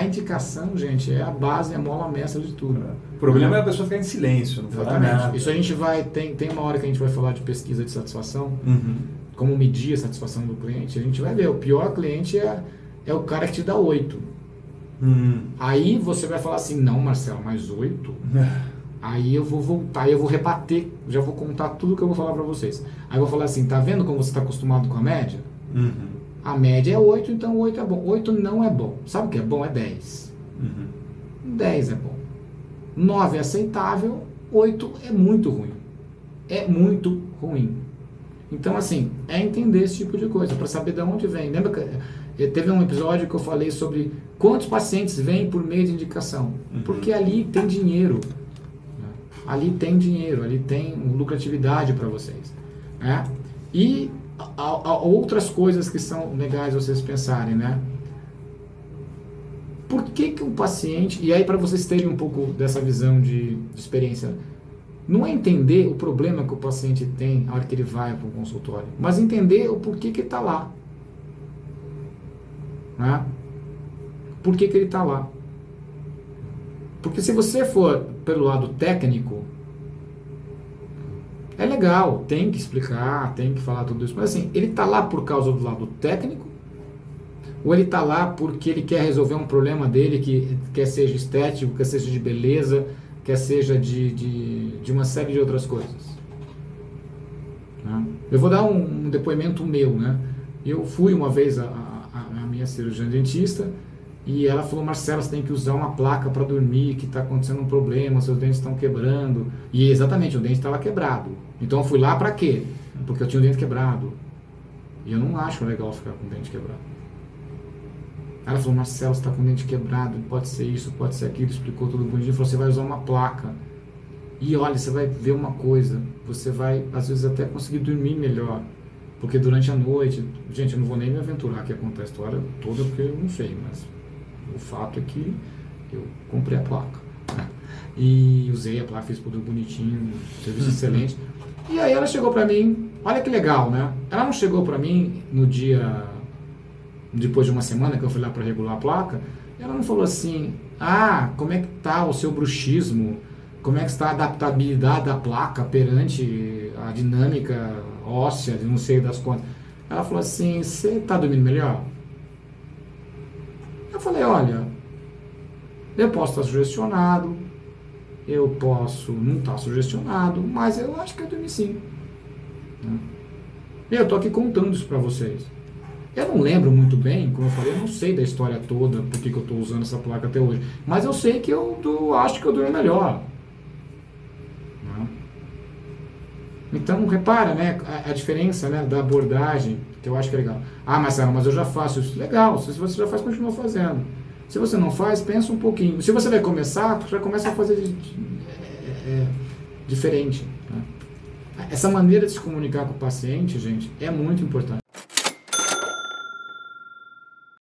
a indicação, gente, é a base, é a mola mestra de tudo. O problema é a pessoa ficar em silêncio, não falar nada. Isso a gente vai, tem, tem uma hora que a gente vai falar de pesquisa de satisfação, Uhum. como medir a satisfação do cliente, a gente vai ver, o pior cliente é, é o cara que te dá 8. Hum. Aí você vai falar assim, não Marcelo, mais 8? Aí eu vou voltar, eu vou rebater, já vou contar tudo que eu vou falar pra vocês. Aí eu vou falar assim, tá vendo como você está acostumado com a média? Uhum. A média é 8, então 8 é bom. 8 não é bom. Sabe o que é bom? É 10. Uhum. 10 é bom. 9 é aceitável, 8 é muito ruim. É muito ruim. Então, assim, é entender esse tipo de coisa, para saber de onde vem. Lembra que eh, teve um episódio que eu falei sobre quantos pacientes vêm por meio de indicação? Uhum. Porque ali tem dinheiro. né? Ali tem dinheiro, ali tem lucratividade para vocês. né? E outras coisas que são legais vocês pensarem, né? Por que, que um paciente, e aí para vocês terem um pouco dessa visão de, de experiência, não é entender o problema que o paciente tem na hora que ele vai para o consultório, mas entender o porquê que ele está lá. Né? Por que, que ele está lá? Porque se você for pelo lado técnico, é legal, tem que explicar, tem que falar tudo isso, mas assim, ele está lá por causa do lado técnico ou ele está lá porque ele quer resolver um problema dele que quer seja estético, quer seja de beleza, quer seja de, de, de uma série de outras coisas. Né? Eu vou dar um, um depoimento meu, né? Eu fui uma vez a, a, a minha cirurgiã dentista e ela falou, Marcelo, você tem que usar uma placa para dormir, que está acontecendo um problema, seus dentes estão quebrando. E exatamente, o dente estava quebrado. Então eu fui lá para quê? Porque eu tinha o dente quebrado. E eu não acho legal ficar com o dente quebrado. Ela falou, Marcelo, você está com o dente quebrado, pode ser isso, pode ser aquilo, explicou tudo bonitinho, falou, você vai usar uma placa. E olha, você vai ver uma coisa, você vai, às vezes, até conseguir dormir melhor. Porque durante a noite, gente, eu não vou nem me aventurar aqui a contar a história toda, porque eu não sei, mas o fato é que eu comprei a placa. né? E usei a placa, fiz tudo bonitinho, serviço excelente. E aí ela chegou pra mim, olha que legal, né? Ela não chegou pra mim no dia depois de uma semana que eu fui lá para regular a placa, ela não falou assim: "Ah, como é que tá o seu bruxismo? Como é que está a adaptabilidade da placa perante a dinâmica óssea, não sei das quantas?" Ela falou assim: "Você está dormindo melhor?" Eu falei: "Olha, eu posso estar sugestionado, eu posso não estar sugestionado, mas eu acho que eu dormi sim." Né? Eu tô aqui contando isso para vocês. Eu não lembro muito bem, como eu falei, eu não sei da história toda, por que eu estou usando essa placa até hoje. Mas eu sei que eu acho que eu durmo melhor. Né? Então, repara, né, a, a diferença né, da abordagem, que eu acho que é legal. Ah, Marcelo, mas eu já faço isso. Legal, se você já faz, continua fazendo. Se você não faz, pensa um pouquinho. Se você vai começar, já começa a fazer de- de- é, é, diferente. né? Essa maneira de se comunicar com o paciente, gente, é muito importante.